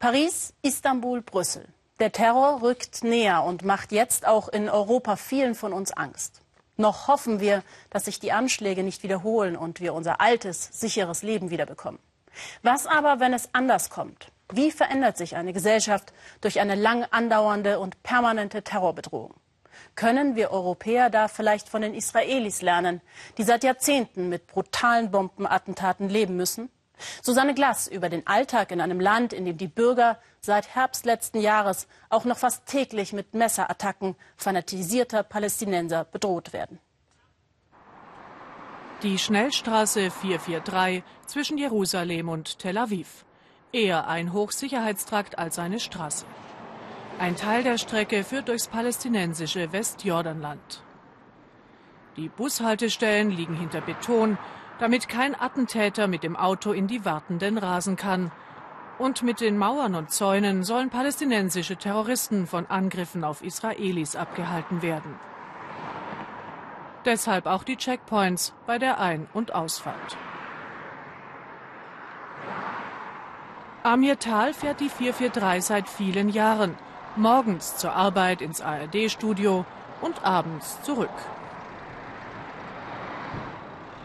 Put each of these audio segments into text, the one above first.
Paris, Istanbul, Brüssel. Der Terror rückt näher und macht jetzt auch in Europa vielen von uns Angst. Noch hoffen wir, dass sich die Anschläge nicht wiederholen und wir unser altes, sicheres Leben wiederbekommen. Was aber, wenn es anders kommt? Wie verändert sich eine Gesellschaft durch eine lang andauernde und permanente Terrorbedrohung? Können wir Europäer da vielleicht von den Israelis lernen, die seit Jahrzehnten mit brutalen Bombenattentaten leben müssen? Susanne Glass über den Alltag in einem Land, in dem die Bürger seit Herbst letzten Jahres auch noch fast täglich mit Messerattacken fanatisierter Palästinenser bedroht werden. Die Schnellstraße 443 zwischen Jerusalem und Tel Aviv. Eher ein Hochsicherheitstrakt als eine Straße. Ein Teil der Strecke führt durchs palästinensische Westjordanland. Die Bushaltestellen liegen hinter Beton, damit kein Attentäter mit dem Auto in die Wartenden rasen kann. Und mit den Mauern und Zäunen sollen palästinensische Terroristen von Angriffen auf Israelis abgehalten werden. Deshalb auch die Checkpoints bei der Ein- und Ausfahrt. Amir Tal fährt die 443 seit vielen Jahren. Morgens zur Arbeit ins ARD-Studio und abends zurück.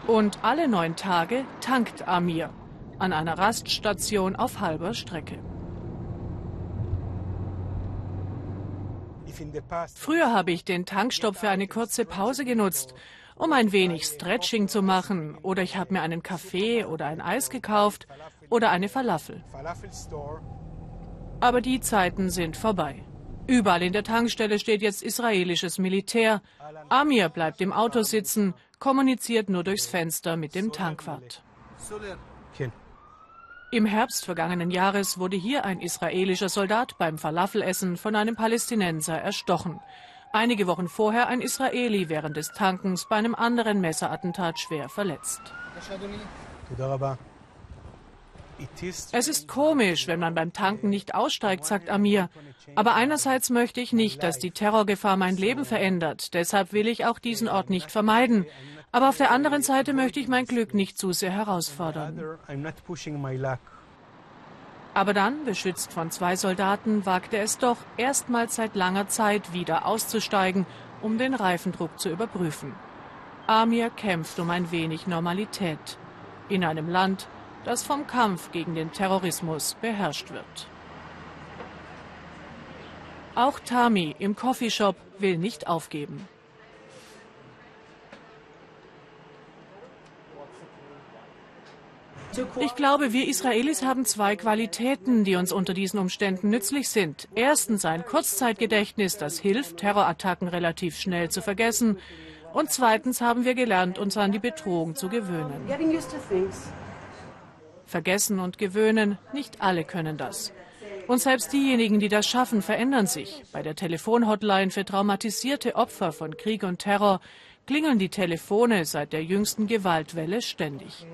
Und alle neun Tage tankt Amir an einer Raststation auf halber Strecke. Früher habe ich den Tankstopp für eine kurze Pause genutzt, um ein wenig Stretching zu machen, oder ich habe mir einen Kaffee oder ein Eis gekauft oder eine Falafel. Aber die Zeiten sind vorbei. Überall in der Tankstelle steht jetzt israelisches Militär. Amir bleibt im Auto sitzen, kommuniziert nur durchs Fenster mit dem Tankwart. Im Herbst vergangenen Jahres wurde hier ein israelischer Soldat beim Falafelessen von einem Palästinenser erstochen. Einige Wochen vorher ein Israeli während des Tankens bei einem anderen Messerattentat schwer verletzt. Es ist komisch, wenn man beim Tanken nicht aussteigt, sagt Amir. Aber einerseits möchte ich nicht, dass die Terrorgefahr mein Leben verändert. Deshalb will ich auch diesen Ort nicht vermeiden. Aber auf der anderen Seite möchte ich mein Glück nicht zu sehr herausfordern. Aber dann, beschützt von zwei Soldaten, wagte es doch, erstmals seit langer Zeit wieder auszusteigen, um den Reifendruck zu überprüfen. Amir kämpft um ein wenig Normalität. In einem Land, das vom Kampf gegen den Terrorismus beherrscht wird. Auch Tami im Coffeeshop will nicht aufgeben. Ich glaube, wir Israelis haben zwei Qualitäten, die uns unter diesen Umständen nützlich sind. Erstens ein Kurzzeitgedächtnis, das hilft, Terrorattacken relativ schnell zu vergessen. Und zweitens haben wir gelernt, uns an die Bedrohung zu gewöhnen. Vergessen und gewöhnen, nicht alle können das. Und selbst diejenigen, die das schaffen, verändern sich. Bei der Telefonhotline für traumatisierte Opfer von Krieg und Terror klingeln die Telefone seit der jüngsten Gewaltwelle ständig.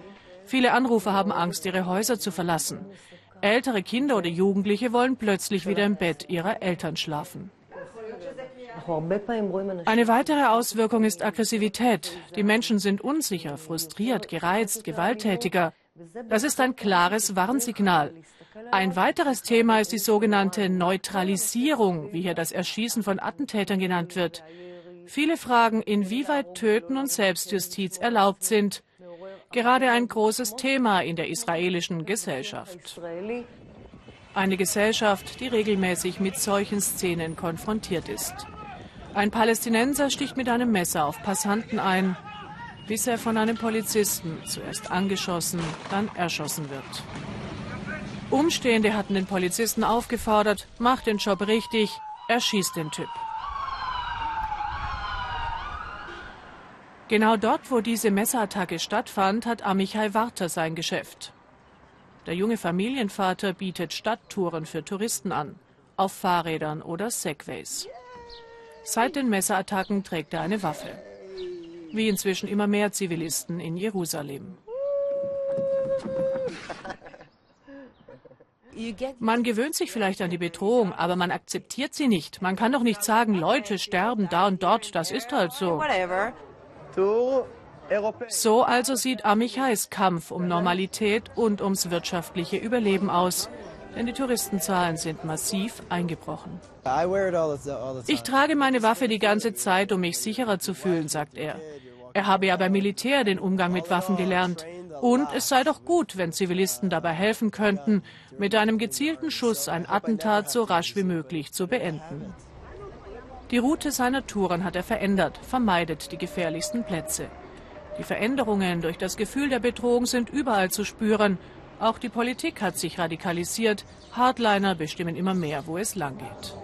Viele Anrufer haben Angst, ihre Häuser zu verlassen. Ältere Kinder oder Jugendliche wollen plötzlich wieder im Bett ihrer Eltern schlafen. Eine weitere Auswirkung ist Aggressivität. Die Menschen sind unsicher, frustriert, gereizt, gewalttätiger. Das ist ein klares Warnsignal. Ein weiteres Thema ist die sogenannte Neutralisierung, wie hier das Erschießen von Attentätern genannt wird. Viele fragen, inwieweit Töten und Selbstjustiz erlaubt sind. Gerade ein großes Thema in der israelischen Gesellschaft. Eine Gesellschaft, die regelmäßig mit solchen Szenen konfrontiert ist. Ein Palästinenser sticht mit einem Messer auf Passanten ein bis er von einem Polizisten zuerst angeschossen, dann erschossen wird. Umstehende hatten den Polizisten aufgefordert, mach den Job richtig, erschieß den Typ. Genau dort, wo diese Messerattacke stattfand, hat Amichai Warter sein Geschäft. Der junge Familienvater bietet Stadttouren für Touristen an, auf Fahrrädern oder Segways. Seit den Messerattacken trägt er eine Waffe wie inzwischen immer mehr Zivilisten in Jerusalem. Man gewöhnt sich vielleicht an die Bedrohung, aber man akzeptiert sie nicht. Man kann doch nicht sagen, Leute sterben da und dort, das ist halt so. So also sieht Amichais Kampf um Normalität und ums wirtschaftliche Überleben aus. denn die Touristenzahlen sind massiv eingebrochen. Ich trage meine Waffe die ganze Zeit, um mich sicherer zu fühlen, sagt er. Er habe ja beim Militär den Umgang mit Waffen gelernt. Und es sei doch gut, wenn Zivilisten dabei helfen könnten, mit einem gezielten Schuss ein Attentat so rasch wie möglich zu beenden. Die Route seiner Touren hat er verändert, vermeidet die gefährlichsten Plätze. Die Veränderungen durch das Gefühl der Bedrohung sind überall zu spüren. Auch die Politik hat sich radikalisiert. Hardliner bestimmen immer mehr, wo es langgeht.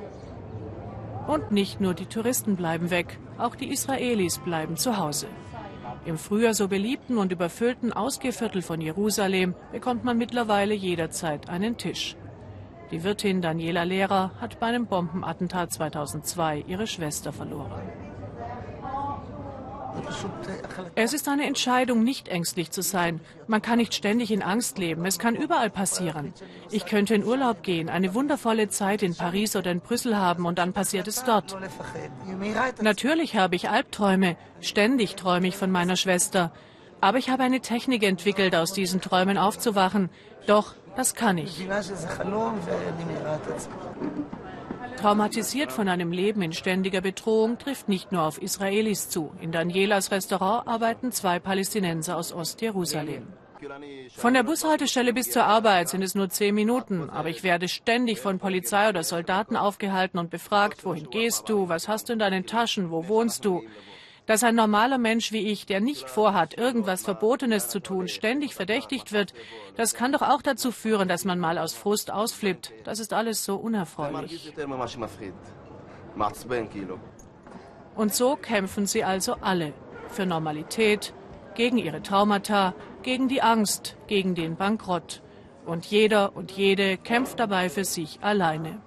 Und nicht nur die Touristen bleiben weg, auch die Israelis bleiben zu Hause. Im früher so beliebten und überfüllten Ausgehviertel von Jerusalem bekommt man mittlerweile jederzeit einen Tisch. Die Wirtin Daniela Lehrer hat bei einem Bombenattentat 2002 ihre Schwester verloren. Es ist eine Entscheidung, nicht ängstlich zu sein. Man kann nicht ständig in Angst leben. Es kann überall passieren. Ich könnte in Urlaub gehen, eine wundervolle Zeit in Paris oder in Brüssel haben und dann passiert es dort. Natürlich habe ich Albträume. Ständig träume ich von meiner Schwester. Aber ich habe eine Technik entwickelt, aus diesen Träumen aufzuwachen. Doch, das kann ich. Traumatisiert von einem Leben in ständiger Bedrohung trifft nicht nur auf Israelis zu. In Danielas Restaurant arbeiten zwei Palästinenser aus Ostjerusalem. Von der Bushaltestelle bis zur Arbeit sind es nur zehn Minuten, aber ich werde ständig von Polizei oder Soldaten aufgehalten und befragt, wohin gehst du, was hast du in deinen Taschen, wo wohnst du? Dass ein normaler Mensch wie ich, der nicht vorhat, irgendwas Verbotenes zu tun, ständig verdächtigt wird, das kann doch auch dazu führen, dass man mal aus Frust ausflippt. Das ist alles so unerfreulich. Und so kämpfen sie also alle für Normalität, gegen ihre Traumata, gegen die Angst, gegen den Bankrott. Und jeder und jede kämpft dabei für sich alleine.